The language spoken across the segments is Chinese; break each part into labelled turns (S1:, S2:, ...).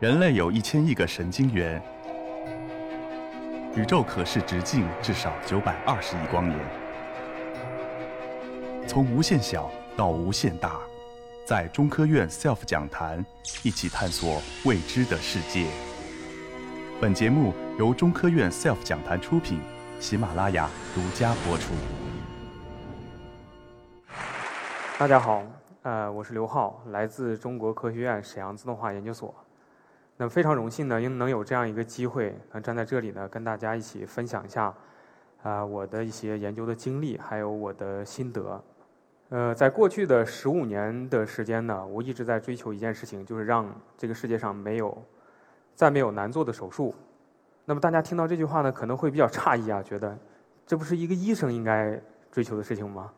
S1: 人类有一千亿个神经元，宇宙可视直径至少九百二十亿光年。从无限小到无限大，在中科院 SELF 讲坛一起探索未知的世界。本节目由中科院 SELF 讲坛出品，喜马拉雅独家播出。
S2: 大家好，呃，我是刘浩，来自中国科学院沈阳自动化研究所。那非常荣幸呢，因能有这样一个机会，能站在这里呢，跟大家一起分享一下啊我的一些研究的经历，还有我的心得。呃，在过去的十五年的时间呢，我一直在追求一件事情，就是让这个世界上没有再没有难做的手术。那么大家听到这句话呢，可能会比较诧异啊，觉得这不是一个医生应该追求的事情吗？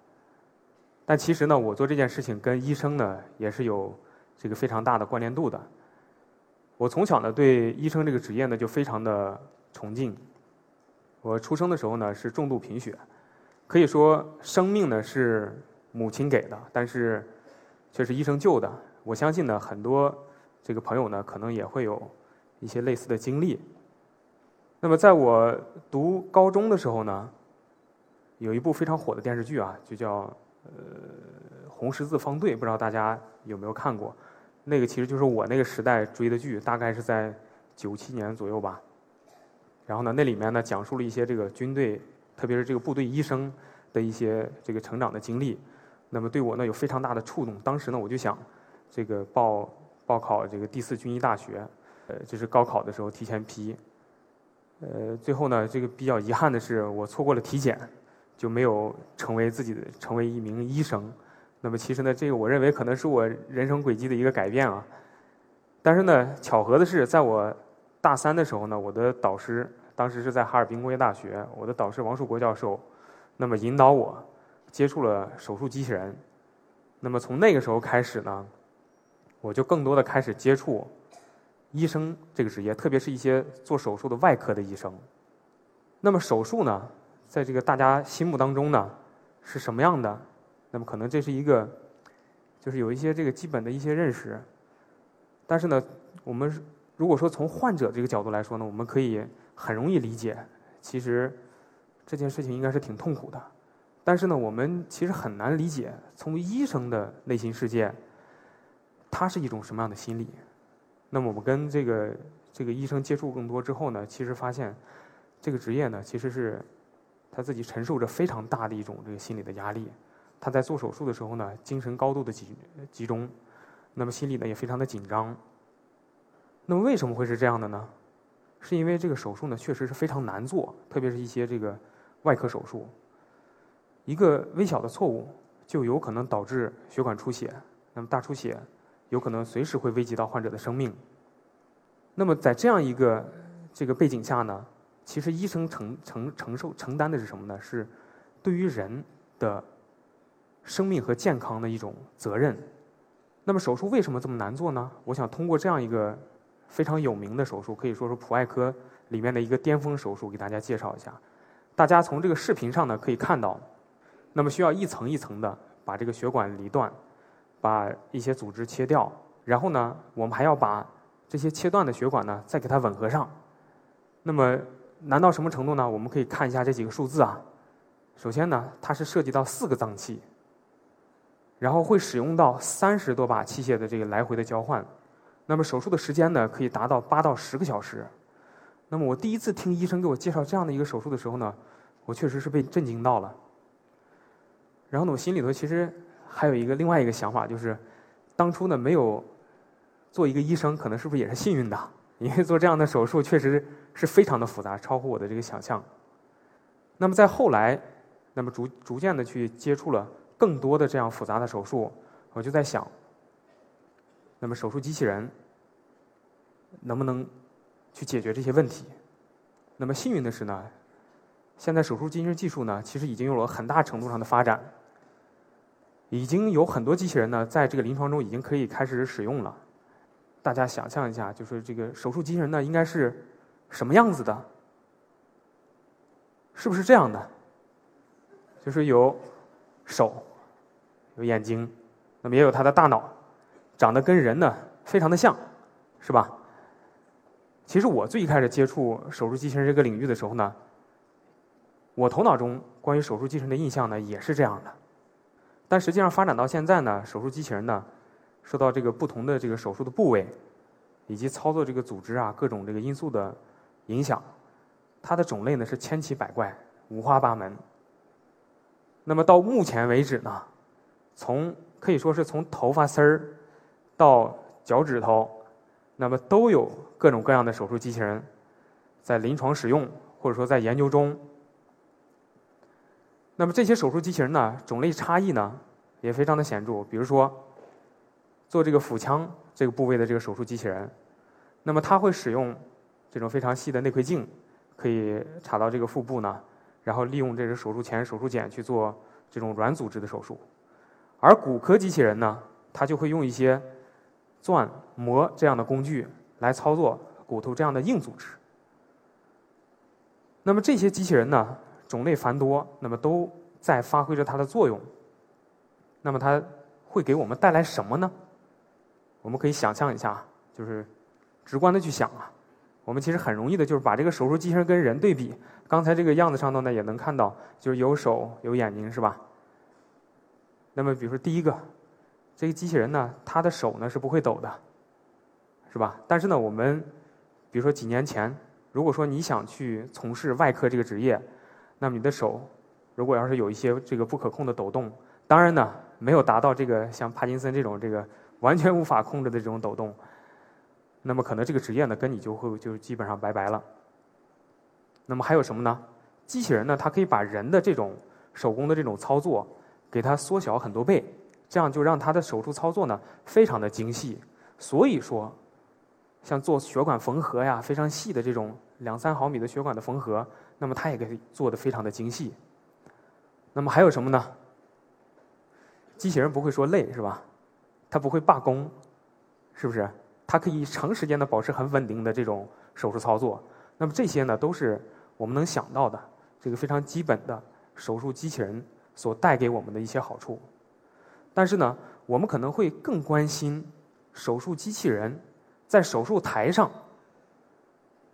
S2: 但其实呢，我做这件事情跟医生呢也是有这个非常大的关联度的。我从小呢对医生这个职业呢就非常的崇敬。我出生的时候呢是重度贫血，可以说生命呢是母亲给的，但是却是医生救的。我相信呢很多这个朋友呢可能也会有一些类似的经历。那么在我读高中的时候呢，有一部非常火的电视剧啊，就叫呃《红十字方队》，不知道大家有没有看过？那个其实就是我那个时代追的剧，大概是在九七年左右吧。然后呢，那里面呢讲述了一些这个军队，特别是这个部队医生的一些这个成长的经历。那么对我呢有非常大的触动。当时呢我就想，这个报报考这个第四军医大学，呃，就是高考的时候提前批。呃，最后呢这个比较遗憾的是，我错过了体检，就没有成为自己的成为一名医生。那么其实呢，这个我认为可能是我人生轨迹的一个改变啊。但是呢，巧合的是，在我大三的时候呢，我的导师当时是在哈尔滨工业大学，我的导师王树国教授，那么引导我接触了手术机器人。那么从那个时候开始呢，我就更多的开始接触医生这个职业，特别是一些做手术的外科的医生。那么手术呢，在这个大家心目当中呢，是什么样的？那么可能这是一个，就是有一些这个基本的一些认识，但是呢，我们如果说从患者这个角度来说呢，我们可以很容易理解，其实这件事情应该是挺痛苦的，但是呢，我们其实很难理解从医生的内心世界，他是一种什么样的心理。那么我们跟这个这个医生接触更多之后呢，其实发现这个职业呢，其实是他自己承受着非常大的一种这个心理的压力。他在做手术的时候呢，精神高度的集集中，那么心里呢也非常的紧张。那么为什么会是这样的呢？是因为这个手术呢确实是非常难做，特别是一些这个外科手术，一个微小的错误就有可能导致血管出血，那么大出血有可能随时会危及到患者的生命。那么在这样一个这个背景下呢，其实医生承承承受承担的是什么呢？是对于人的。生命和健康的一种责任。那么手术为什么这么难做呢？我想通过这样一个非常有名的手术，可以说是普外科里面的一个巅峰手术，给大家介绍一下。大家从这个视频上呢可以看到，那么需要一层一层的把这个血管离断，把一些组织切掉，然后呢，我们还要把这些切断的血管呢再给它吻合上。那么难到什么程度呢？我们可以看一下这几个数字啊。首先呢，它是涉及到四个脏器。然后会使用到三十多把器械的这个来回的交换，那么手术的时间呢可以达到八到十个小时。那么我第一次听医生给我介绍这样的一个手术的时候呢，我确实是被震惊到了。然后呢，我心里头其实还有一个另外一个想法，就是当初呢没有做一个医生，可能是不是也是幸运的？因为做这样的手术确实是非常的复杂，超乎我的这个想象。那么在后来，那么逐逐渐的去接触了。更多的这样复杂的手术，我就在想，那么手术机器人能不能去解决这些问题？那么幸运的是呢，现在手术机器人技术呢，其实已经有了很大程度上的发展，已经有很多机器人呢，在这个临床中已经可以开始使用了。大家想象一下，就是这个手术机器人呢，应该是什么样子的？是不是这样的？就是有手。有眼睛，那么也有他的大脑，长得跟人呢非常的像，是吧？其实我最一开始接触手术机器人这个领域的时候呢，我头脑中关于手术机器人的印象呢也是这样的。但实际上发展到现在呢，手术机器人呢，受到这个不同的这个手术的部位，以及操作这个组织啊各种这个因素的影响，它的种类呢是千奇百怪、五花八门。那么到目前为止呢，从可以说是从头发丝儿到脚趾头，那么都有各种各样的手术机器人在临床使用，或者说在研究中。那么这些手术机器人呢，种类差异呢也非常的显著。比如说，做这个腹腔这个部位的这个手术机器人，那么它会使用这种非常细的内窥镜，可以查到这个腹部呢，然后利用这个手术钳、手术剪去做这种软组织的手术。而骨科机器人呢，它就会用一些钻、磨这样的工具来操作骨头这样的硬组织。那么这些机器人呢？种类繁多，那么都在发挥着它的作用。那么它会给我们带来什么呢？我们可以想象一下，就是直观的去想啊。我们其实很容易的，就是把这个手术机器人跟人对比。刚才这个样子上头呢，也能看到，就是有手有眼睛，是吧？那么比如说第一个，这个机器人呢，它的手呢是不会抖的，是吧？但是呢，我们比如说几年前，如果说你想去从事外科这个职业，那么你的手，如果要是有一些这个不可控的抖动，当然呢，没有达到这个像帕金森这种这个完全无法控制的这种抖动，那么可能这个职业呢跟你就会就基本上拜拜了。那么还有什么呢？机器人呢，它可以把人的这种手工的这种操作给它缩小很多倍，这样就让它的手术操作呢非常的精细。所以说，像做血管缝合呀，非常细的这种两三毫米的血管的缝合。那么它也可以做的非常的精细。那么还有什么呢？机器人不会说累是吧？它不会罢工，是不是？它可以长时间的保持很稳定的这种手术操作。那么这些呢，都是我们能想到的这个非常基本的手术机器人所带给我们的一些好处。但是呢，我们可能会更关心手术机器人在手术台上。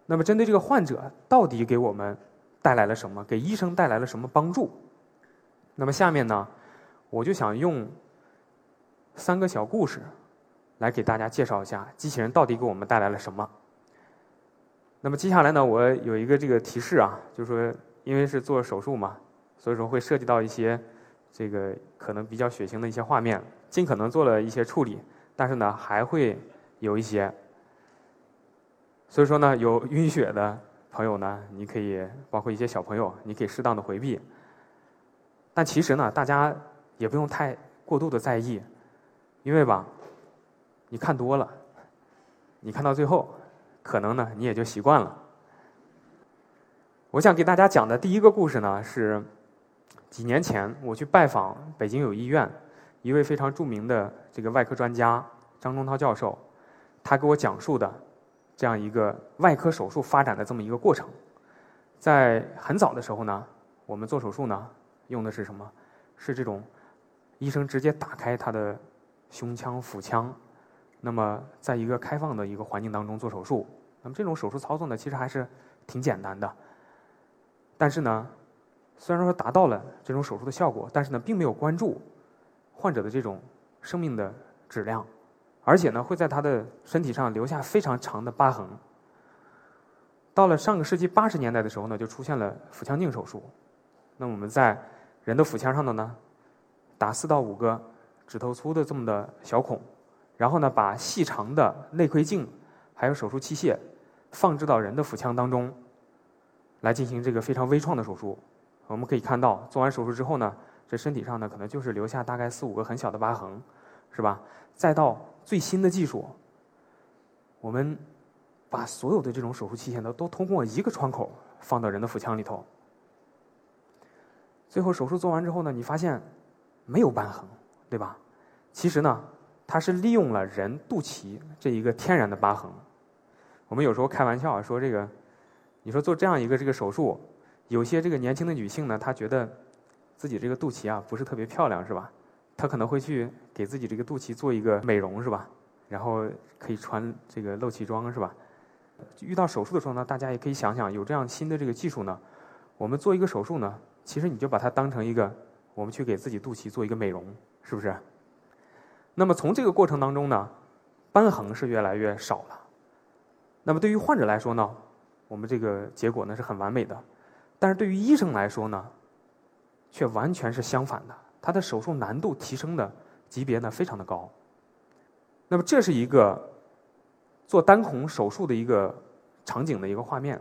S2: 那么针对这个患者，到底给我们？带来了什么？给医生带来了什么帮助？那么下面呢，我就想用三个小故事来给大家介绍一下机器人到底给我们带来了什么。那么接下来呢，我有一个这个提示啊，就是说，因为是做手术嘛，所以说会涉及到一些这个可能比较血腥的一些画面，尽可能做了一些处理，但是呢，还会有一些，所以说呢，有晕血的。朋友呢，你可以包括一些小朋友，你可以适当的回避。但其实呢，大家也不用太过度的在意，因为吧，你看多了，你看到最后，可能呢你也就习惯了。我想给大家讲的第一个故事呢，是几年前我去拜访北京友医院一位非常著名的这个外科专家张忠涛教授，他给我讲述的。这样一个外科手术发展的这么一个过程，在很早的时候呢，我们做手术呢，用的是什么？是这种医生直接打开他的胸腔、腹腔，那么在一个开放的一个环境当中做手术。那么这种手术操作呢，其实还是挺简单的。但是呢，虽然说达到了这种手术的效果，但是呢，并没有关注患者的这种生命的质量。而且呢，会在他的身体上留下非常长的疤痕。到了上个世纪八十年代的时候呢，就出现了腹腔镜手术。那我们在人的腹腔上头呢，打四到五个指头粗的这么的小孔，然后呢，把细长的内窥镜还有手术器械放置到人的腹腔当中，来进行这个非常微创的手术。我们可以看到，做完手术之后呢，这身体上呢，可能就是留下大概四五个很小的疤痕，是吧？再到最新的技术，我们把所有的这种手术器械呢，都通过一个窗口放到人的腹腔里头。最后手术做完之后呢，你发现没有瘢痕，对吧？其实呢，它是利用了人肚脐这一个天然的疤痕。我们有时候开玩笑说这个，你说做这样一个这个手术，有些这个年轻的女性呢，她觉得自己这个肚脐啊不是特别漂亮，是吧？她可能会去给自己这个肚脐做一个美容，是吧？然后可以穿这个露脐装，是吧？遇到手术的时候呢，大家也可以想想，有这样新的这个技术呢，我们做一个手术呢，其实你就把它当成一个，我们去给自己肚脐做一个美容，是不是？那么从这个过程当中呢，瘢痕是越来越少了。那么对于患者来说呢，我们这个结果呢是很完美的，但是对于医生来说呢，却完全是相反的，他的手术难度提升的级别呢非常的高。那么这是一个做单孔手术的一个场景的一个画面。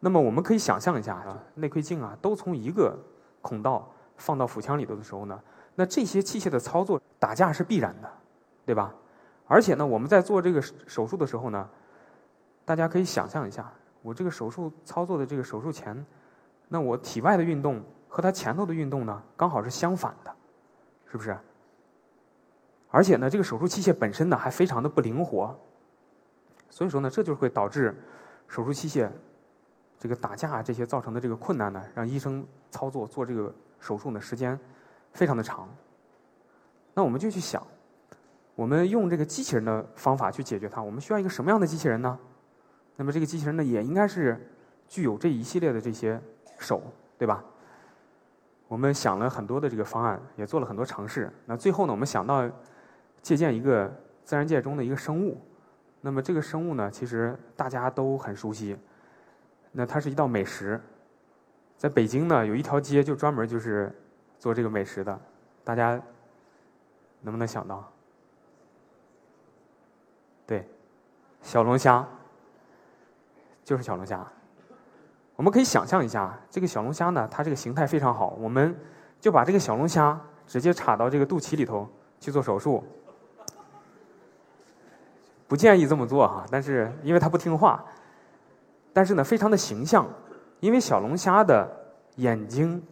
S2: 那么我们可以想象一下啊，内窥镜啊都从一个孔道放到腹腔里头的时候呢，那这些器械的操作打架是必然的，对吧？而且呢，我们在做这个手术的时候呢，大家可以想象一下，我这个手术操作的这个手术前，那我体外的运动和它前头的运动呢，刚好是相反的，是不是？而且呢，这个手术器械本身呢还非常的不灵活，所以说呢，这就会导致手术器械这个打架这些造成的这个困难呢，让医生操作做这个手术呢时间非常的长。那我们就去想，我们用这个机器人的方法去解决它，我们需要一个什么样的机器人呢？那么这个机器人呢，也应该是具有这一系列的这些手，对吧？我们想了很多的这个方案，也做了很多尝试。那最后呢，我们想到。借鉴一个自然界中的一个生物，那么这个生物呢，其实大家都很熟悉。那它是一道美食，在北京呢有一条街就专门就是做这个美食的，大家能不能想到？对，小龙虾，就是小龙虾。我们可以想象一下，这个小龙虾呢，它这个形态非常好，我们就把这个小龙虾直接插到这个肚脐里头去做手术。不建议这么做哈，但是因为它不听话，但是呢，非常的形象，因为小龙虾的眼睛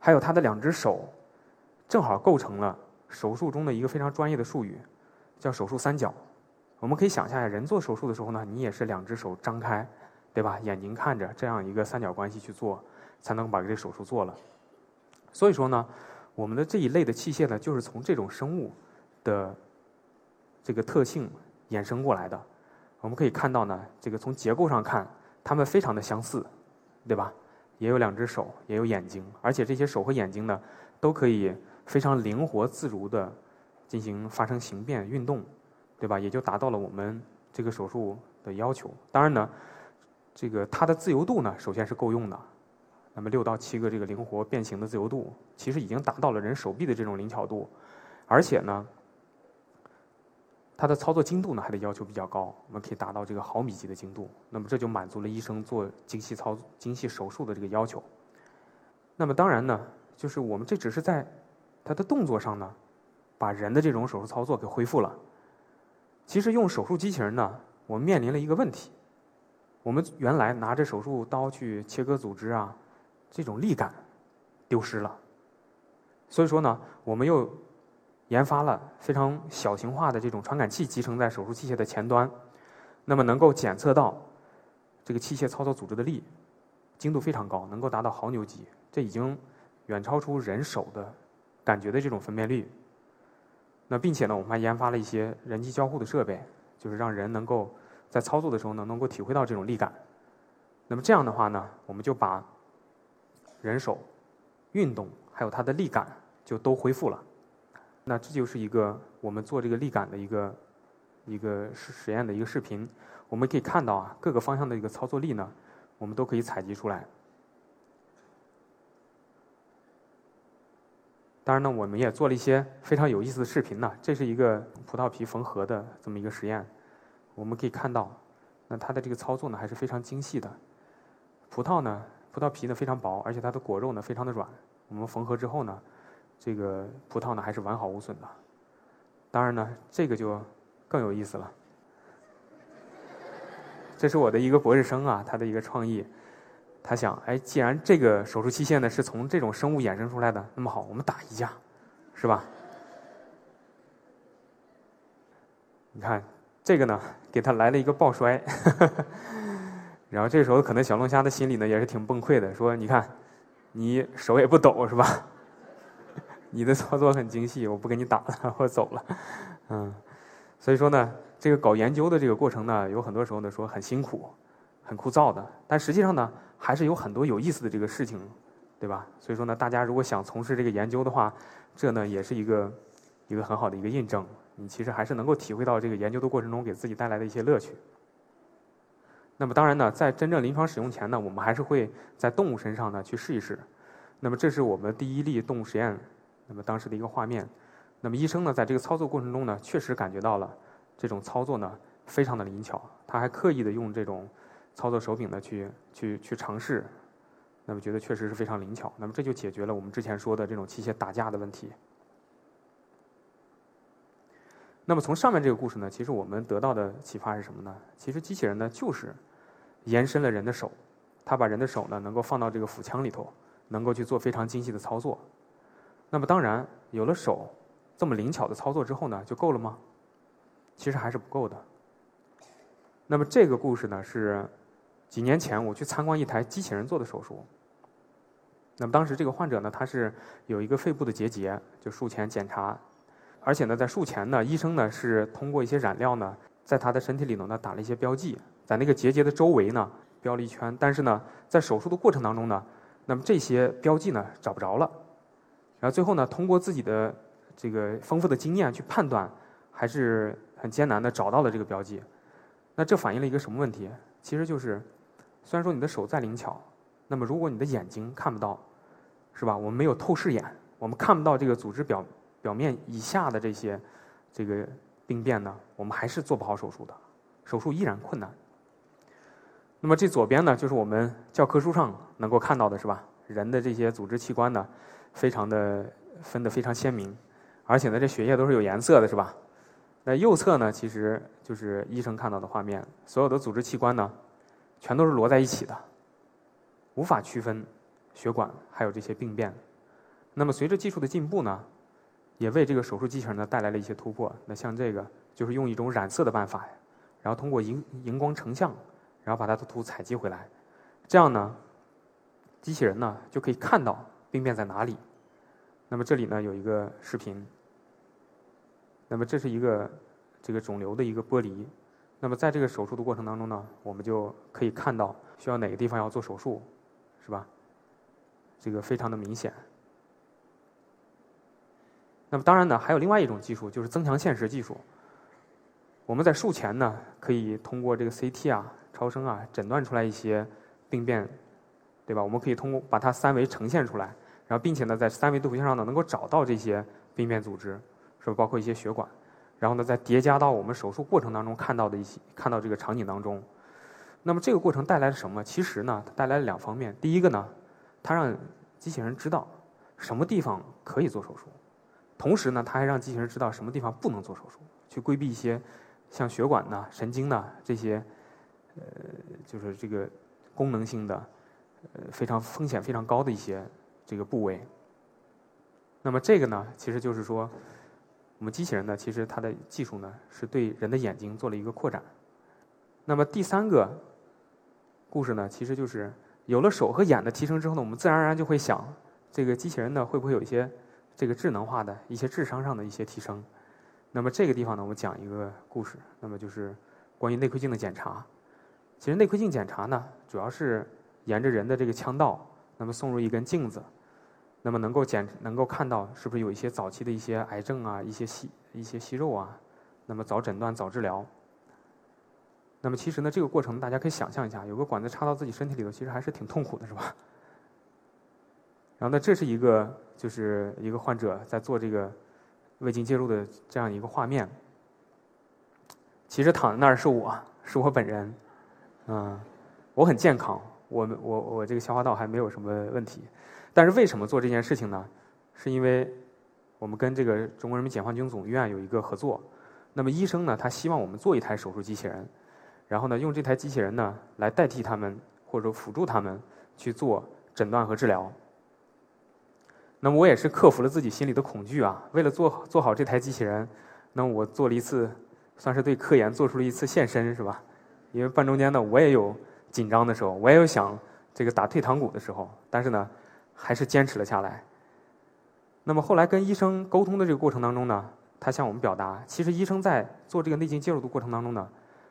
S2: 还有它的两只手，正好构成了手术中的一个非常专业的术语，叫手术三角。我们可以想象一下，人做手术的时候呢，你也是两只手张开，对吧？眼睛看着这样一个三角关系去做，才能把这手术做了。所以说呢，我们的这一类的器械呢，就是从这种生物的这个特性。衍生过来的，我们可以看到呢，这个从结构上看，它们非常的相似，对吧？也有两只手，也有眼睛，而且这些手和眼睛呢，都可以非常灵活自如的进行发生形变运动，对吧？也就达到了我们这个手术的要求。当然呢，这个它的自由度呢，首先是够用的。那么六到七个这个灵活变形的自由度，其实已经达到了人手臂的这种灵巧度，而且呢。它的操作精度呢还得要求比较高，我们可以达到这个毫米级的精度。那么这就满足了医生做精细操精细手术的这个要求。那么当然呢，就是我们这只是在它的动作上呢，把人的这种手术操作给恢复了。其实用手术机器人呢，我们面临了一个问题：我们原来拿着手术刀去切割组织啊，这种力感丢失了。所以说呢，我们又。研发了非常小型化的这种传感器集成在手术器械的前端，那么能够检测到这个器械操作组织的力，精度非常高，能够达到毫牛级，这已经远超出人手的感觉的这种分辨率。那并且呢，我们还研发了一些人机交互的设备，就是让人能够在操作的时候呢，能够体会到这种力感。那么这样的话呢，我们就把人手运动还有它的力感就都恢复了。那这就是一个我们做这个力感的一个一个实实验的一个视频，我们可以看到啊，各个方向的一个操作力呢，我们都可以采集出来。当然呢，我们也做了一些非常有意思的视频呢。这是一个葡萄皮缝合的这么一个实验，我们可以看到，那它的这个操作呢还是非常精细的。葡萄呢，葡萄皮呢非常薄，而且它的果肉呢非常的软。我们缝合之后呢。这个葡萄呢还是完好无损的，当然呢，这个就更有意思了。这是我的一个博士生啊，他的一个创意，他想，哎，既然这个手术器械呢是从这种生物衍生出来的，那么好，我们打一架，是吧？你看这个呢，给他来了一个抱摔，然后这时候可能小龙虾的心里呢也是挺崩溃的，说，你看，你手也不抖是吧？你的操作很精细，我不跟你打了，我走了，嗯，所以说呢，这个搞研究的这个过程呢，有很多时候呢说很辛苦、很枯燥的，但实际上呢，还是有很多有意思的这个事情，对吧？所以说呢，大家如果想从事这个研究的话，这呢也是一个一个很好的一个印证。你其实还是能够体会到这个研究的过程中给自己带来的一些乐趣。那么当然呢，在真正临床使用前呢，我们还是会在动物身上呢去试一试。那么这是我们第一例动物实验，那么当时的一个画面。那么医生呢，在这个操作过程中呢，确实感觉到了这种操作呢非常的灵巧，他还刻意的用这种操作手柄呢去去去尝试，那么觉得确实是非常灵巧。那么这就解决了我们之前说的这种器械打架的问题。那么从上面这个故事呢，其实我们得到的启发是什么呢？其实机器人呢就是延伸了人的手，它把人的手呢能够放到这个腹腔里头，能够去做非常精细的操作。那么当然有了手。这么灵巧的操作之后呢，就够了吗？其实还是不够的。那么这个故事呢，是几年前我去参观一台机器人做的手术。那么当时这个患者呢，他是有一个肺部的结节，就术前检查，而且呢，在术前呢，医生呢是通过一些染料呢，在他的身体里头呢打了一些标记，在那个结节的周围呢标了一圈，但是呢，在手术的过程当中呢，那么这些标记呢找不着了，然后最后呢，通过自己的这个丰富的经验去判断，还是很艰难的找到了这个标记。那这反映了一个什么问题？其实就是，虽然说你的手再灵巧，那么如果你的眼睛看不到，是吧？我们没有透视眼，我们看不到这个组织表表面以下的这些这个病变呢，我们还是做不好手术的，手术依然困难。那么这左边呢，就是我们教科书上能够看到的是吧？人的这些组织器官呢，非常的分得非常鲜明。而且呢，这血液都是有颜色的，是吧？那右侧呢，其实就是医生看到的画面，所有的组织器官呢，全都是摞在一起的，无法区分血管还有这些病变。那么随着技术的进步呢，也为这个手术机器人呢带来了一些突破。那像这个就是用一种染色的办法，然后通过荧荧光成像，然后把它的图采集回来，这样呢，机器人呢就可以看到病变在哪里。那么这里呢有一个视频。那么这是一个这个肿瘤的一个剥离。那么在这个手术的过程当中呢，我们就可以看到需要哪个地方要做手术，是吧？这个非常的明显。那么当然呢，还有另外一种技术，就是增强现实技术。我们在术前呢，可以通过这个 CT 啊、超声啊，诊断出来一些病变，对吧？我们可以通过把它三维呈现出来，然后并且呢，在三维图像上呢，能够找到这些病变组织。是包括一些血管，然后呢，再叠加到我们手术过程当中看到的一些看到这个场景当中。那么这个过程带来了什么？其实呢，它带来了两方面。第一个呢，它让机器人知道什么地方可以做手术，同时呢，它还让机器人知道什么地方不能做手术，去规避一些像血管呐、神经呐这些，呃，就是这个功能性的，呃，非常风险非常高的一些这个部位。那么这个呢，其实就是说。我们机器人呢，其实它的技术呢，是对人的眼睛做了一个扩展。那么第三个故事呢，其实就是有了手和眼的提升之后呢，我们自然而然就会想，这个机器人呢，会不会有一些这个智能化的一些智商上的一些提升？那么这个地方呢，我们讲一个故事，那么就是关于内窥镜的检查。其实内窥镜检查呢，主要是沿着人的这个腔道，那么送入一根镜子。那么能够检能够看到是不是有一些早期的一些癌症啊，一些息一些息肉啊，那么早诊断早治疗。那么其实呢，这个过程大家可以想象一下，有个管子插到自己身体里头，其实还是挺痛苦的，是吧？然后呢，这是一个就是一个患者在做这个胃镜介入的这样一个画面。其实躺在那儿是我是我本人，嗯，我很健康，我我我这个消化道还没有什么问题。但是为什么做这件事情呢？是因为我们跟这个中国人民解放军总医院有一个合作。那么医生呢，他希望我们做一台手术机器人，然后呢，用这台机器人呢来代替他们或者辅助他们去做诊断和治疗。那么我也是克服了自己心里的恐惧啊，为了做做好这台机器人，那我做了一次，算是对科研做出了一次献身，是吧？因为半中间呢，我也有紧张的时候，我也有想这个打退堂鼓的时候，但是呢。还是坚持了下来。那么后来跟医生沟通的这个过程当中呢，他向我们表达，其实医生在做这个内镜介入的过程当中呢，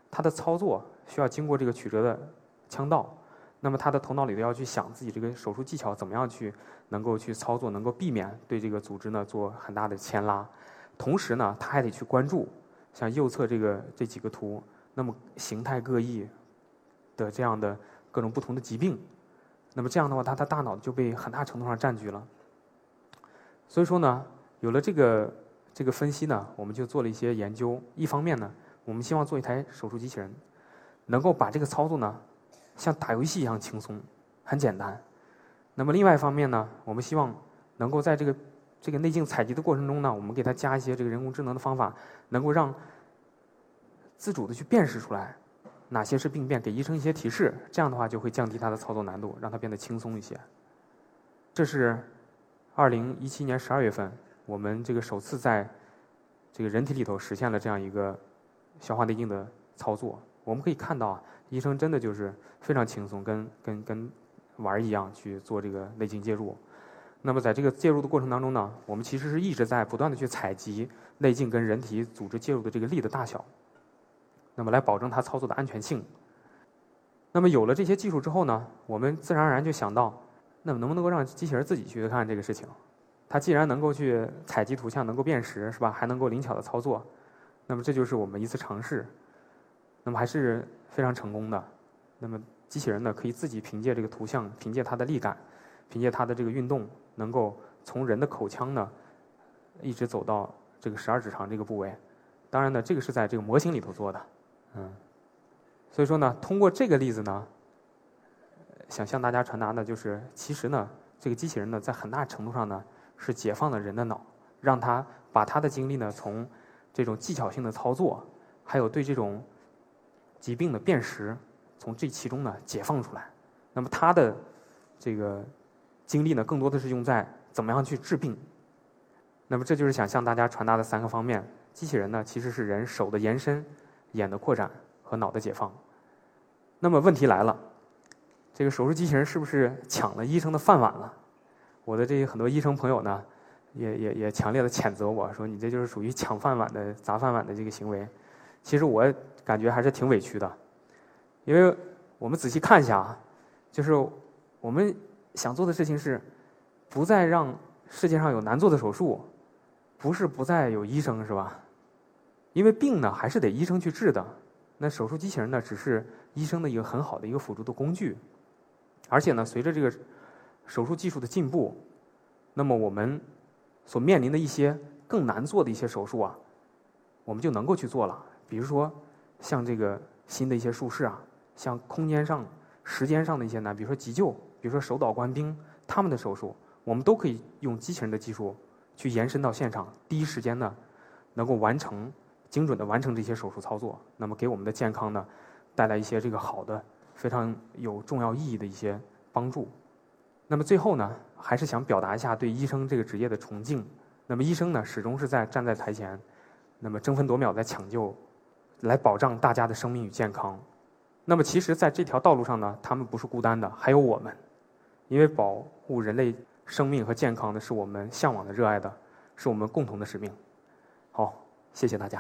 S2: 他的操作需要经过这个曲折的腔道，那么他的头脑里头要去想自己这个手术技巧怎么样去能够去操作，能够避免对这个组织呢做很大的牵拉，同时呢，他还得去关注像右侧这个这几个图，那么形态各异的这样的各种不同的疾病，那么这样的话，他的大脑就被很大程度上占据了。所以说呢，有了这个。这个分析呢，我们就做了一些研究。一方面呢，我们希望做一台手术机器人，能够把这个操作呢，像打游戏一样轻松、很简单。那么另外一方面呢，我们希望能够在这个这个内镜采集的过程中呢，我们给它加一些这个人工智能的方法，能够让自主的去辨识出来哪些是病变，给医生一些提示。这样的话就会降低它的操作难度，让它变得轻松一些。这是二零一七年十二月份。我们这个首次在这个人体里头实现了这样一个消化内镜的操作，我们可以看到啊，医生真的就是非常轻松，跟跟跟玩儿一样去做这个内镜介入。那么在这个介入的过程当中呢，我们其实是一直在不断的去采集内镜跟人体组织介入的这个力的大小，那么来保证它操作的安全性。那么有了这些技术之后呢，我们自然而然就想到，那么能不能够让机器人自己去看这个事情？它既然能够去采集图像，能够辨识，是吧？还能够灵巧的操作，那么这就是我们一次尝试，那么还是非常成功的。那么机器人呢，可以自己凭借这个图像，凭借它的力感，凭借它的这个运动，能够从人的口腔呢，一直走到这个十二指肠这个部位。当然呢，这个是在这个模型里头做的，嗯。所以说呢，通过这个例子呢，想向大家传达的就是，其实呢，这个机器人呢，在很大程度上呢。是解放了人的脑，让他把他的精力呢从这种技巧性的操作，还有对这种疾病的辨识，从这其中呢解放出来。那么他的这个精力呢，更多的是用在怎么样去治病。那么这就是想向大家传达的三个方面：机器人呢其实是人手的延伸、眼的扩展和脑的解放。那么问题来了，这个手术机器人是不是抢了医生的饭碗了？我的这些很多医生朋友呢，也也也强烈的谴责我说你这就是属于抢饭碗的砸饭碗的这个行为。其实我感觉还是挺委屈的，因为我们仔细看一下啊，就是我们想做的事情是不再让世界上有难做的手术，不是不再有医生是吧？因为病呢还是得医生去治的，那手术机器人呢只是医生的一个很好的一个辅助的工具，而且呢随着这个。手术技术的进步，那么我们所面临的一些更难做的一些手术啊，我们就能够去做了。比如说，像这个新的一些术式啊，像空间上、时间上的一些难，比如说急救，比如说手导官兵他们的手术，我们都可以用机器人的技术去延伸到现场，第一时间呢，能够完成精准的完成这些手术操作，那么给我们的健康呢，带来一些这个好的、非常有重要意义的一些帮助。那么最后呢，还是想表达一下对医生这个职业的崇敬。那么医生呢，始终是在站在台前，那么争分夺秒在抢救，来保障大家的生命与健康。那么其实，在这条道路上呢，他们不是孤单的，还有我们。因为保护人类生命和健康呢，是我们向往的、热爱的，是我们共同的使命。好，谢谢大家。